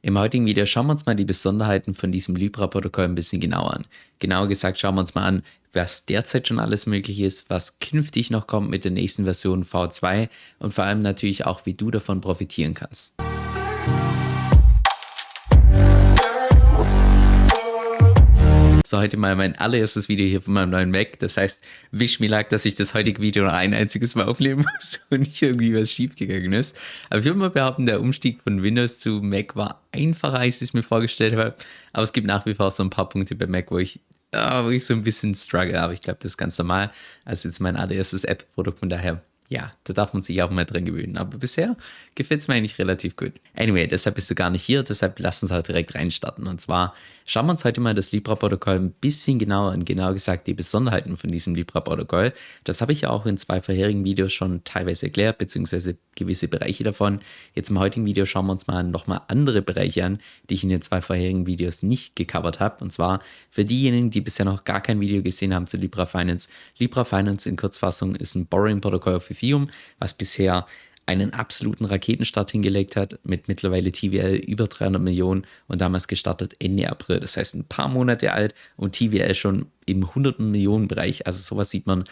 Im heutigen Video schauen wir uns mal die Besonderheiten von diesem Libra-Protokoll ein bisschen genauer an. Genauer gesagt schauen wir uns mal an, was derzeit schon alles möglich ist, was künftig noch kommt mit der nächsten Version V2 und vor allem natürlich auch, wie du davon profitieren kannst. So, heute mal mein allererstes Video hier von meinem neuen Mac. Das heißt, wisch mir lag, dass ich das heutige Video noch ein einziges Mal aufnehmen muss und nicht irgendwie was schief gegangen ist. Aber ich würde mal behaupten, der Umstieg von Windows zu Mac war einfacher, als ich es mir vorgestellt habe. Aber es gibt nach wie vor so ein paar Punkte bei Mac, wo ich, oh, wo ich so ein bisschen struggle. Aber ich glaube, das ist ganz normal. Also jetzt mein allererstes App-Produkt, von daher ja, da darf man sich auch mal dran gewöhnen. Aber bisher gefällt es mir eigentlich relativ gut. Anyway, deshalb bist du gar nicht hier, deshalb lass uns halt direkt reinstarten. Und zwar schauen wir uns heute mal das Libra-Protokoll ein bisschen genauer an, genau gesagt die Besonderheiten von diesem Libra-Protokoll. Das habe ich ja auch in zwei vorherigen Videos schon teilweise erklärt, beziehungsweise gewisse Bereiche davon. Jetzt im heutigen Video schauen wir uns mal nochmal andere Bereiche an, die ich in den zwei vorherigen Videos nicht gecovert habe. Und zwar für diejenigen, die bisher noch gar kein Video gesehen haben zu Libra Finance. Libra Finance in Kurzfassung ist ein Borrowing-Protokoll für Ethereum, was bisher einen absoluten Raketenstart hingelegt hat mit mittlerweile TVL über 300 Millionen und damals gestartet Ende April. Das heißt ein paar Monate alt und TVL schon im 100 Millionen Bereich. Also sowas sieht man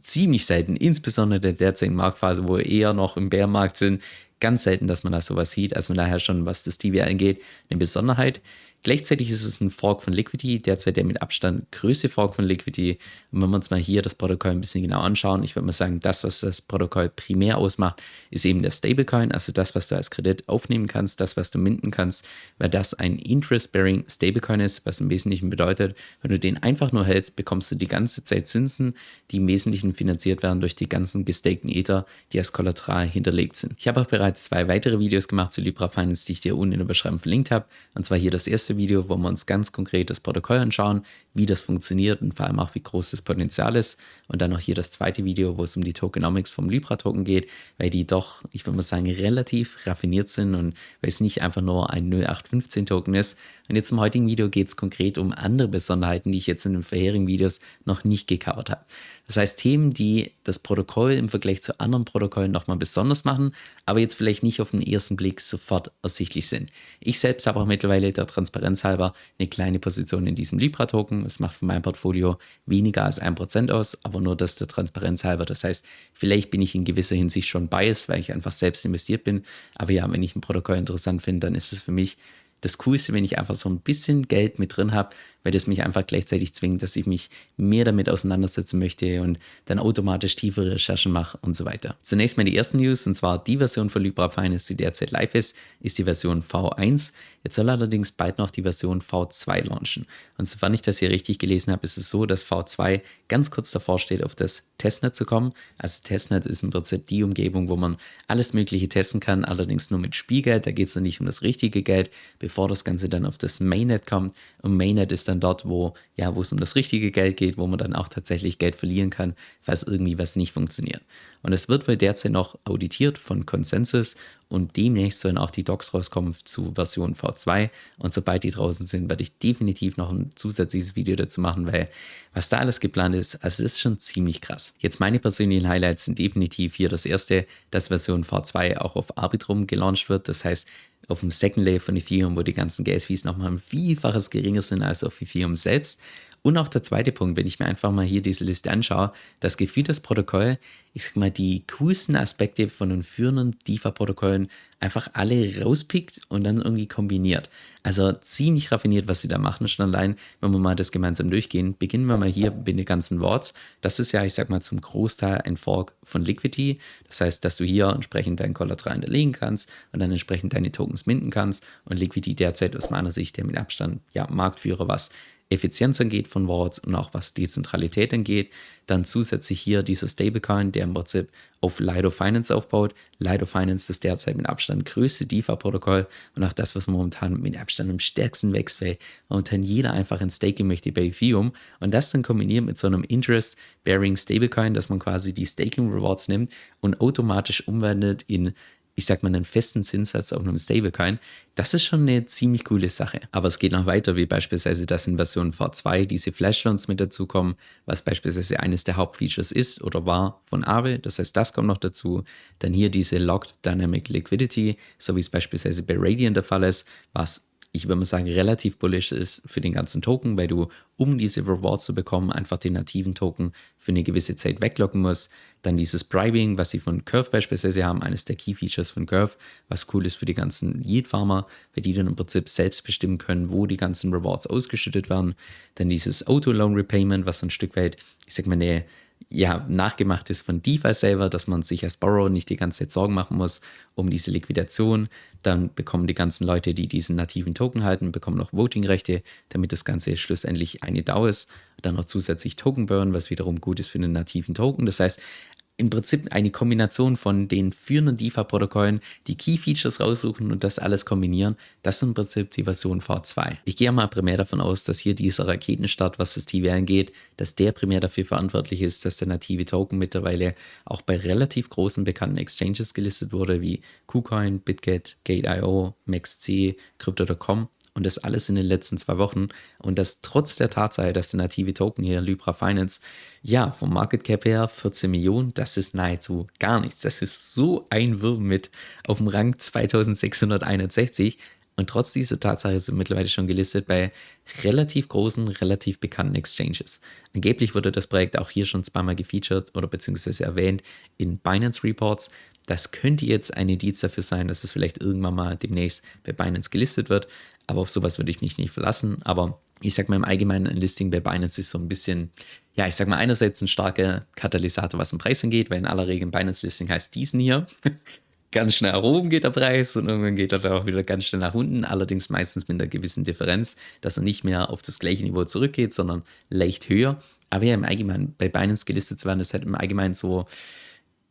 ziemlich selten, insbesondere in der derzeitigen Marktphase, wo wir eher noch im Bärmarkt sind. Ganz selten, dass man da sowas sieht. Also von daher schon, was das TVL angeht, eine Besonderheit. Gleichzeitig ist es ein Fork von Liquidity, derzeit der mit Abstand größte Fork von Liquidity. Und wenn wir uns mal hier das Protokoll ein bisschen genau anschauen, ich würde mal sagen, das, was das Protokoll primär ausmacht, ist eben der Stablecoin, also das, was du als Kredit aufnehmen kannst, das, was du minden kannst, weil das ein Interest-Bearing Stablecoin ist, was im Wesentlichen bedeutet, wenn du den einfach nur hältst, bekommst du die ganze Zeit Zinsen, die im Wesentlichen finanziert werden durch die ganzen gestakten Ether, die als Kollateral hinterlegt sind. Ich habe auch bereits zwei weitere Videos gemacht zu Libra Finance, die ich dir unten in der Beschreibung verlinkt habe. Und zwar hier das erste erste Video, wo wir uns ganz konkret das Protokoll anschauen, wie das funktioniert und vor allem auch, wie groß das Potenzial ist. Und dann noch hier das zweite Video, wo es um die Tokenomics vom Libra-Token geht, weil die doch, ich würde mal sagen, relativ raffiniert sind und weil es nicht einfach nur ein 0815-Token ist. Und jetzt im heutigen Video geht es konkret um andere Besonderheiten, die ich jetzt in den vorherigen Videos noch nicht gecovert habe. Das heißt, Themen, die das Protokoll im Vergleich zu anderen Protokollen nochmal besonders machen, aber jetzt vielleicht nicht auf den ersten Blick sofort ersichtlich sind. Ich selbst habe auch mittlerweile der Transparenz halber eine kleine Position in diesem Libra-Token. Es macht für mein Portfolio weniger als 1% aus, aber nur das der Transparenz halber. Das heißt, vielleicht bin ich in gewisser Hinsicht schon biased, weil ich einfach selbst investiert bin. Aber ja, wenn ich ein Protokoll interessant finde, dann ist es für mich das Coolste, wenn ich einfach so ein bisschen Geld mit drin habe, weil das mich einfach gleichzeitig zwingt, dass ich mich mehr damit auseinandersetzen möchte und dann automatisch tiefere Recherchen mache und so weiter. Zunächst mal die ersten News, und zwar die Version von Libra Finance, die derzeit live ist, ist die Version V1. Jetzt soll allerdings bald noch die Version V2 launchen. Und sofern ich das hier richtig gelesen habe, ist es so, dass V2 ganz kurz davor steht, auf das Testnet zu kommen. Also Testnet ist im Prinzip die Umgebung, wo man alles Mögliche testen kann, allerdings nur mit Spielgeld. Da geht es noch nicht um das richtige Geld, bevor das Ganze dann auf das Mainnet kommt. Und Mainnet ist dann dann dort, wo, ja, wo es um das richtige Geld geht, wo man dann auch tatsächlich Geld verlieren kann, falls irgendwie was nicht funktioniert. Und es wird wohl derzeit noch auditiert von Consensus und demnächst sollen auch die Docs rauskommen zu Version V2. Und sobald die draußen sind, werde ich definitiv noch ein zusätzliches Video dazu machen, weil was da alles geplant ist, also ist schon ziemlich krass. Jetzt meine persönlichen Highlights sind definitiv hier das erste, dass Version V2 auch auf Arbitrum gelauncht wird. Das heißt, auf dem Second Layer von Ethereum, wo die ganzen Gas-Fees nochmal ein Vielfaches geringer sind als auf Ethereum selbst. Und auch der zweite Punkt, wenn ich mir einfach mal hier diese Liste anschaue, das Gefühl, das Protokoll, ich sag mal, die coolsten Aspekte von den führenden DeFi-Protokollen einfach alle rauspickt und dann irgendwie kombiniert. Also ziemlich raffiniert, was sie da machen, schon allein, wenn wir mal das gemeinsam durchgehen. Beginnen wir mal hier mit den ganzen Worts. Das ist ja, ich sag mal, zum Großteil ein Fork von Liquidity. Das heißt, dass du hier entsprechend dein Kollateral hinterlegen kannst und dann entsprechend deine Tokens minden kannst. Und Liquidity derzeit aus meiner Sicht der mit Abstand ja Marktführer, was Effizienz angeht von Vaults und auch was Dezentralität angeht. Dann zusätzlich hier dieser Stablecoin, der im Prinzip auf Lido Finance aufbaut. Lido Finance ist derzeit mit Abstand größte DeFi-Protokoll und auch das, was momentan mit Abstand am stärksten wächst, weil momentan jeder einfach ein Staking möchte bei Ethereum und das dann kombiniert mit so einem Interest-Bearing Stablecoin, dass man quasi die Staking Rewards nimmt und automatisch umwandelt in ich sag mal, einen festen Zinssatz auf einem Stablecoin, das ist schon eine ziemlich coole Sache. Aber es geht noch weiter, wie beispielsweise, dass in Version V2 diese Flashloans mit dazukommen, was beispielsweise eines der Hauptfeatures ist oder war von Aave. Das heißt, das kommt noch dazu. Dann hier diese Locked Dynamic Liquidity, so wie es beispielsweise bei Radiant der Fall ist, was ich würde mal sagen, relativ bullish ist für den ganzen Token, weil du, um diese Rewards zu bekommen, einfach den nativen Token für eine gewisse Zeit weglocken musst. Dann dieses Bribing, was sie von Curve beispielsweise haben, eines der Key Features von Curve, was cool ist für die ganzen Yield-Farmer, weil die dann im Prinzip selbst bestimmen können, wo die ganzen Rewards ausgeschüttet werden. Dann dieses Auto-Loan-Repayment, was so ein Stück weit, ich sag mal, eine ja, nachgemacht ist von DeFi selber, dass man sich als Borrower nicht die ganze Zeit Sorgen machen muss um diese Liquidation. Dann bekommen die ganzen Leute, die diesen nativen Token halten, bekommen noch Voting-Rechte, damit das Ganze schlussendlich eine DAO ist. Dann noch zusätzlich Token Burn, was wiederum gut ist für den nativen Token. Das heißt, im Prinzip eine Kombination von den führenden DeFi-Protokollen, die Key-Features raussuchen und das alles kombinieren. Das ist im Prinzip die Version V2. Ich gehe mal primär davon aus, dass hier dieser Raketenstart, was das TV angeht, dass der primär dafür verantwortlich ist, dass der native Token mittlerweile auch bei relativ großen bekannten Exchanges gelistet wurde, wie KuCoin, BitGet, Gate.io, MaxC, Crypto.com und das alles in den letzten zwei Wochen. Und das trotz der Tatsache, dass der native Token hier, Libra Finance, ja, vom Market Cap her 14 Millionen, das ist nahezu gar nichts. Das ist so ein Wurm mit auf dem Rang 2661. Und trotz dieser Tatsache sind mittlerweile schon gelistet bei relativ großen, relativ bekannten Exchanges. Angeblich wurde das Projekt auch hier schon zweimal gefeatured oder beziehungsweise erwähnt in Binance Reports. Das könnte jetzt ein Indiz dafür sein, dass es vielleicht irgendwann mal demnächst bei Binance gelistet wird. Aber auf sowas würde ich mich nicht verlassen. Aber ich sag mal im Allgemeinen, ein Listing bei Binance ist so ein bisschen, ja, ich sag mal einerseits ein starker Katalysator, was den Preis angeht, weil in aller Regel ein Binance-Listing heißt diesen hier. Ganz schnell nach oben geht der Preis und irgendwann geht er dann auch wieder ganz schnell nach unten, allerdings meistens mit einer gewissen Differenz, dass er nicht mehr auf das gleiche Niveau zurückgeht, sondern leicht höher. Aber ja, im Allgemeinen, bei Binance gelistet zu werden, ist halt im Allgemeinen so,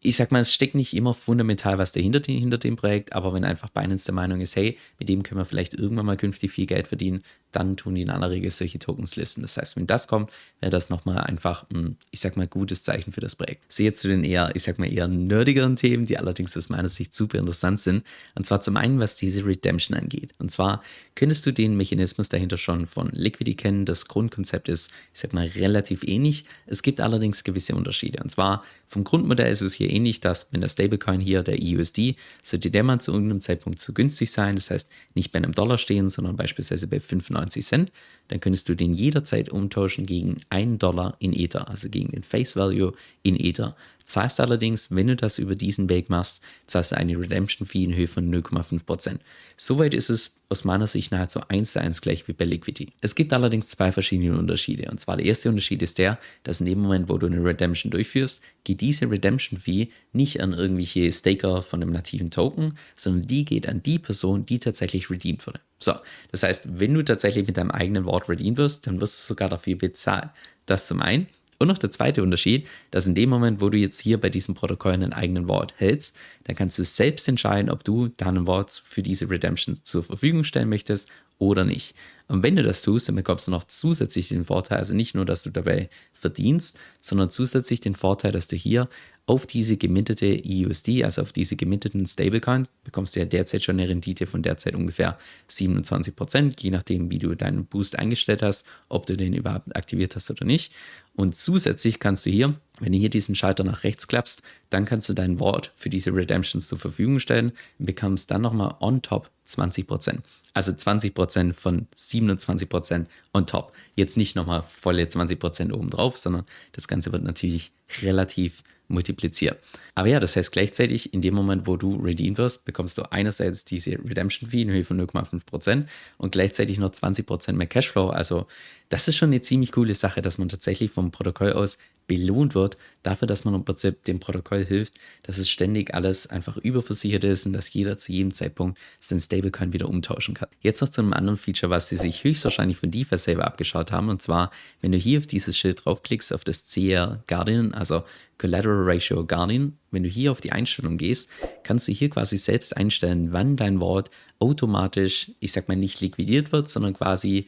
ich sag mal, es steckt nicht immer fundamental was dahinter hinter dem Projekt, aber wenn einfach Binance der Meinung ist, hey, mit dem können wir vielleicht irgendwann mal künftig viel Geld verdienen, dann tun die in aller Regel solche Tokens listen. Das heißt, wenn das kommt, wäre das nochmal einfach ein, ich sag mal, gutes Zeichen für das Projekt. Ich sehe jetzt zu den eher, ich sag mal, eher nerdigeren Themen, die allerdings aus meiner Sicht super interessant sind. Und zwar zum einen, was diese Redemption angeht. Und zwar könntest du den Mechanismus dahinter schon von Liquidity kennen. Das Grundkonzept ist, ich sag mal, relativ ähnlich. Es gibt allerdings gewisse Unterschiede. Und zwar vom Grundmodell ist es hier ähnlich, dass wenn der Stablecoin hier, der EUSD, sollte der mal zu irgendeinem Zeitpunkt zu günstig sein. Das heißt, nicht bei einem Dollar stehen, sondern beispielsweise bei 95 95 Cent, dann könntest du den jederzeit umtauschen gegen 1 Dollar in Ether, also gegen den Face Value in Ether. Zahlst allerdings, wenn du das über diesen Weg machst, zahlst du eine Redemption Fee in Höhe von 0,5%. Soweit ist es aus meiner Sicht nahezu 1 zu 1 gleich wie bei Liquidity. Es gibt allerdings zwei verschiedene Unterschiede. Und zwar der erste Unterschied ist der, dass in dem Moment, wo du eine Redemption durchführst, geht diese Redemption Fee nicht an irgendwelche Staker von einem nativen Token, sondern die geht an die Person, die tatsächlich redeemed wurde. So, das heißt, wenn du tatsächlich mit deinem eigenen Wort redeemed wirst, dann wirst du sogar dafür bezahlen. Das zum einen. Und noch der zweite Unterschied, dass in dem Moment, wo du jetzt hier bei diesem Protokoll einen eigenen Wort hältst, dann kannst du selbst entscheiden, ob du deinen Wort für diese Redemption zur Verfügung stellen möchtest oder nicht. Und wenn du das tust, dann bekommst du noch zusätzlich den Vorteil, also nicht nur, dass du dabei verdienst, sondern zusätzlich den Vorteil, dass du hier auf diese gemintete EUSD, also auf diese geminteten Stablecoin, bekommst du ja derzeit schon eine Rendite von derzeit ungefähr 27%, je nachdem, wie du deinen Boost eingestellt hast, ob du den überhaupt aktiviert hast oder nicht. Und zusätzlich kannst du hier, wenn du hier diesen Schalter nach rechts klappst, dann kannst du dein Wort für diese Redemptions zur Verfügung stellen und bekommst dann nochmal on top 20%. Also 20% von 27% on top. Jetzt nicht nochmal volle 20% obendrauf, sondern das Ganze wird natürlich relativ multipliziert. Aber ja, das heißt gleichzeitig, in dem Moment, wo du redeem wirst, bekommst du einerseits diese Redemption Fee in Höhe von 0,5% und gleichzeitig noch 20% mehr Cashflow. Also das ist schon eine ziemlich coole Sache, dass man tatsächlich vom Protokoll aus belohnt wird dafür, dass man im Prinzip dem Protokoll hilft, dass es ständig alles einfach überversichert ist und dass jeder zu jedem Zeitpunkt sein Stablecoin wieder umtauschen kann. Jetzt noch zu einem anderen Feature, was sie sich höchstwahrscheinlich von DeFi selber abgeschaut haben. Und zwar, wenn du hier auf dieses Schild draufklickst, auf das CR Guardian, also Collateral Ratio Guardian, wenn du hier auf die Einstellung gehst, kannst du hier quasi selbst einstellen, wann dein Wort automatisch, ich sag mal nicht liquidiert wird, sondern quasi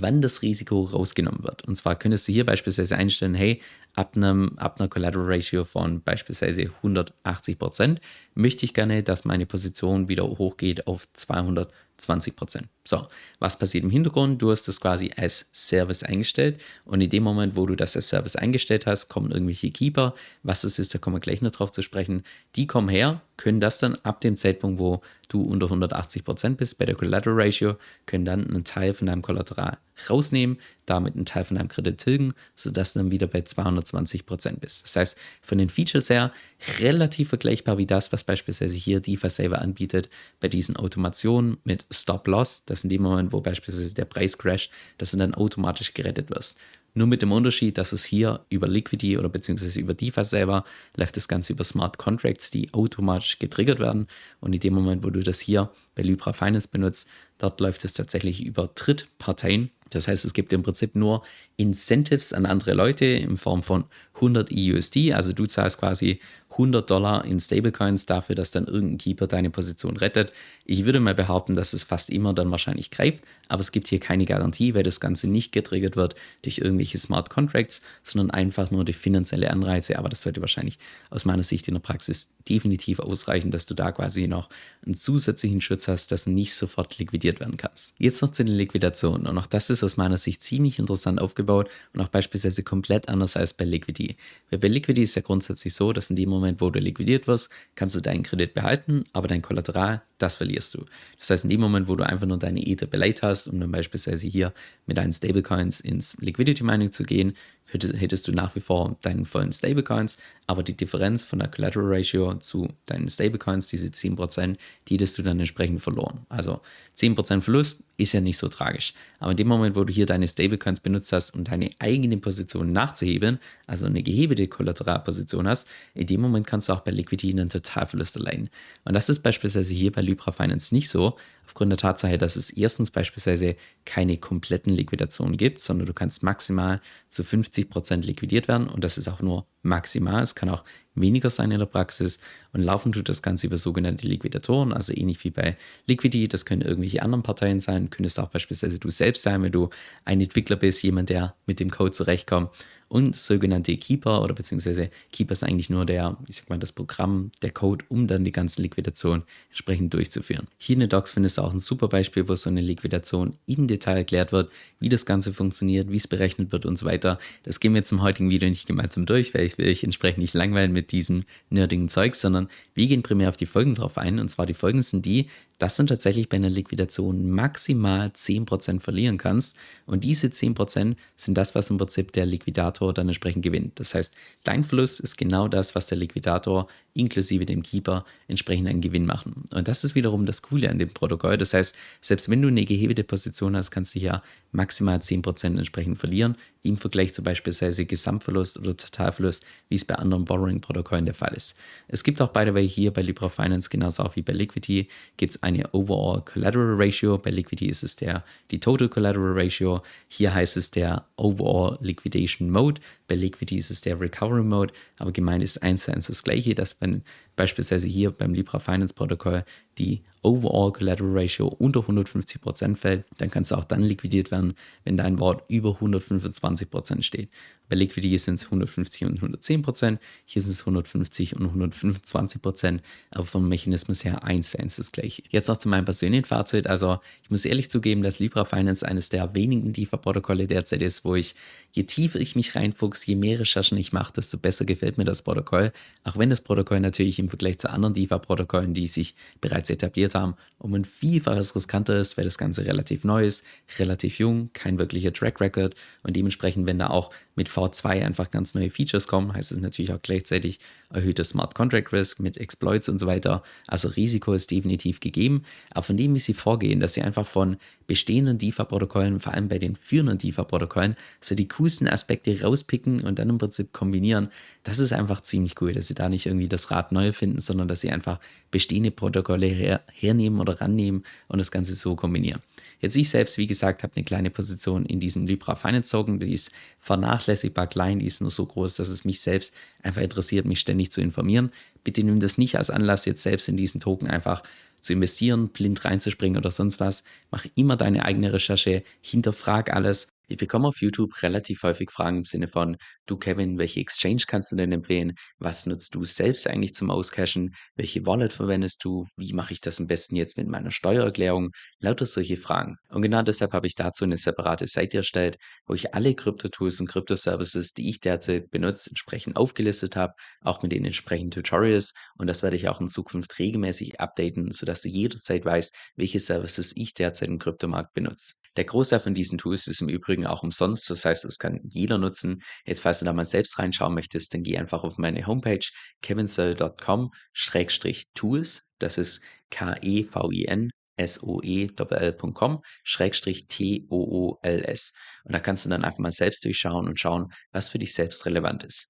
wann das Risiko rausgenommen wird. Und zwar könntest du hier beispielsweise einstellen, hey, ab, einem, ab einer Collateral Ratio von beispielsweise 180 Prozent möchte ich gerne, dass meine Position wieder hochgeht auf 200 20 Prozent. So, was passiert im Hintergrund? Du hast das quasi als Service eingestellt und in dem Moment, wo du das als Service eingestellt hast, kommen irgendwelche Keeper. Was das ist, da kommen wir gleich noch drauf zu sprechen. Die kommen her, können das dann ab dem Zeitpunkt, wo du unter 180 Prozent bist bei der Collateral Ratio, können dann einen Teil von deinem Kollateral rausnehmen, damit einen Teil von deinem Kredit tilgen, sodass du dann wieder bei 220 Prozent bist. Das heißt, von den Features her relativ vergleichbar wie das, was beispielsweise hier DeFi selber anbietet, bei diesen Automationen mit Stop-Loss, das in dem Moment, wo beispielsweise der Preis crasht, dass du dann automatisch gerettet wirst. Nur mit dem Unterschied, dass es hier über Liquidity oder beziehungsweise über DeFi selber läuft das Ganze über Smart Contracts, die automatisch getriggert werden. Und in dem Moment, wo du das hier bei Libra Finance benutzt, dort läuft es tatsächlich über Drittparteien. Das heißt, es gibt im Prinzip nur Incentives an andere Leute in Form von 100 EUSD. Also du zahlst quasi 100 Dollar in Stablecoins dafür, dass dann irgendein Keeper deine Position rettet. Ich würde mal behaupten, dass es fast immer dann wahrscheinlich greift, aber es gibt hier keine Garantie, weil das Ganze nicht getriggert wird durch irgendwelche Smart Contracts, sondern einfach nur durch finanzielle Anreize. Aber das sollte wahrscheinlich aus meiner Sicht in der Praxis definitiv ausreichen, dass du da quasi noch einen zusätzlichen Schutz hast, dass du nicht sofort liquidiert werden kannst. Jetzt noch zu den Liquidationen und auch das ist aus meiner Sicht ziemlich interessant aufgebaut und auch beispielsweise komplett anders als bei Liquidity. Weil bei Liquidity ist ja grundsätzlich so, dass in dem Moment, Moment, wo du liquidiert wirst, kannst du deinen Kredit behalten, aber dein Kollateral, das verlierst du. Das heißt, in dem Moment, wo du einfach nur deine Ether beleidigt hast, um dann beispielsweise hier mit deinen Stablecoins ins Liquidity Mining zu gehen, hättest du nach wie vor deinen vollen Stablecoins, aber die Differenz von der Collateral Ratio zu deinen Stablecoins, diese 10%, die hättest du dann entsprechend verloren. Also 10% Verlust ist ja nicht so tragisch. Aber in dem Moment, wo du hier deine Stablecoins benutzt hast, um deine eigene Position nachzuheben, also eine gehebelte Kollateralposition hast, in dem Moment kannst du auch bei Liquidity einen Totalverlust erleiden. Und das ist beispielsweise hier bei Libra Finance nicht so, aufgrund der Tatsache, dass es erstens beispielsweise keine kompletten Liquidationen gibt, sondern du kannst maximal zu 50% liquidiert werden und das ist auch nur maximal. Es kann auch weniger sein in der Praxis und laufen tut das Ganze über sogenannte Liquidatoren, also ähnlich wie bei Liquidity, das können irgendwelche anderen Parteien sein, könntest auch beispielsweise du selbst sein, wenn du ein Entwickler bist, jemand, der mit dem Code zurechtkommt und sogenannte Keeper oder beziehungsweise Keeper ist eigentlich nur der, ich sag mal, das Programm, der Code, um dann die ganze Liquidation entsprechend durchzuführen. Hier in den Docs findest du auch ein super Beispiel, wo so eine Liquidation im Detail erklärt wird, wie das Ganze funktioniert, wie es berechnet wird und so weiter. Das gehen wir jetzt im heutigen Video nicht gemeinsam durch, weil ich will euch entsprechend nicht langweilen mit diesem nerdigen Zeug, sondern wir gehen primär auf die Folgen drauf ein. Und zwar die Folgen sind die, dass du tatsächlich bei einer Liquidation maximal 10% verlieren kannst. Und diese 10% sind das, was im Prinzip der Liquidator dann entsprechend gewinnt. Das heißt, dein Verlust ist genau das, was der Liquidator inklusive dem Keeper entsprechend einen Gewinn machen. Und das ist wiederum das Coole an dem Protokoll. Das heißt, selbst wenn du eine gehebelte Position hast, kannst du ja maximal 10% entsprechend verlieren, im Vergleich zu beispielsweise Gesamtverlust oder Totalverlust, wie es bei anderen Borrowing-Protokollen der Fall ist. Es gibt auch, by the way, hier bei Libra Finance, genauso auch wie bei Liquidity, gibt es eine Overall Collateral Ratio. Bei Liquidity ist es der, die Total Collateral Ratio. Hier heißt es der Overall Liquidation Mode. Bei Liquidity ist es der Recovery Mode. Aber gemeint ist eins zu eins das gleiche, dass bei, beispielsweise hier beim Libra Finance Protokoll die Overall Collateral Ratio unter 150% fällt, dann kannst du auch dann liquidiert werden, wenn dein Wort über 125% steht. Bei Liquidity sind es 150 und 110 Prozent, hier sind es 150 und 125 Prozent, aber vom Mechanismus her eins zu eins das gleiche. Jetzt noch zu meinem persönlichen Fazit. Also ich muss ehrlich zugeben, dass Libra Finance eines der wenigen DeFi-Protokolle derzeit ist, wo ich, je tiefer ich mich reinfuchse, je mehr Recherchen ich mache, desto besser gefällt mir das Protokoll. Auch wenn das Protokoll natürlich im Vergleich zu anderen DeFi-Protokollen, die sich bereits etabliert haben, um ein Vielfaches riskanter ist, weil das Ganze relativ neu ist, relativ jung, kein wirklicher Track Record. Und dementsprechend, wenn da auch mit V2 einfach ganz neue Features kommen, heißt es natürlich auch gleichzeitig erhöhtes Smart Contract Risk mit Exploits und so weiter. Also Risiko ist definitiv gegeben. Aber von dem, wie sie vorgehen, dass sie einfach von bestehenden DeFi-Protokollen, vor allem bei den führenden DeFi-Protokollen, so die coolsten Aspekte rauspicken und dann im Prinzip kombinieren, das ist einfach ziemlich cool, dass sie da nicht irgendwie das Rad neu finden, sondern dass sie einfach bestehende Protokolle her hernehmen oder rannehmen und das Ganze so kombinieren. Jetzt ich selbst, wie gesagt, habe eine kleine Position in diesem Libra Finance Token, die ist vernachlässigbar klein, die ist nur so groß, dass es mich selbst einfach interessiert, mich ständig zu informieren. Bitte nimm das nicht als Anlass, jetzt selbst in diesen Token einfach zu investieren, blind reinzuspringen oder sonst was. Mach immer deine eigene Recherche, hinterfrag alles ich bekomme auf YouTube relativ häufig Fragen im Sinne von, du Kevin, welche Exchange kannst du denn empfehlen? Was nutzt du selbst eigentlich zum Auscashen? Welche Wallet verwendest du? Wie mache ich das am besten jetzt mit meiner Steuererklärung? Lauter solche Fragen. Und genau deshalb habe ich dazu eine separate Seite erstellt, wo ich alle Krypto-Tools und Krypto-Services, die ich derzeit benutze, entsprechend aufgelistet habe, auch mit den entsprechenden Tutorials. Und das werde ich auch in Zukunft regelmäßig updaten, sodass du jederzeit weißt, welche Services ich derzeit im Kryptomarkt benutze. Der Großteil von diesen Tools ist im Übrigen auch umsonst, das heißt, es kann jeder nutzen. Jetzt, falls du da mal selbst reinschauen möchtest, dann geh einfach auf meine Homepage kevinsoe.com-tools. Das ist K-E-V-I-N soe.com Schrägstrich T-O-O-L-S. Und da kannst du dann einfach mal selbst durchschauen und schauen, was für dich selbst relevant ist.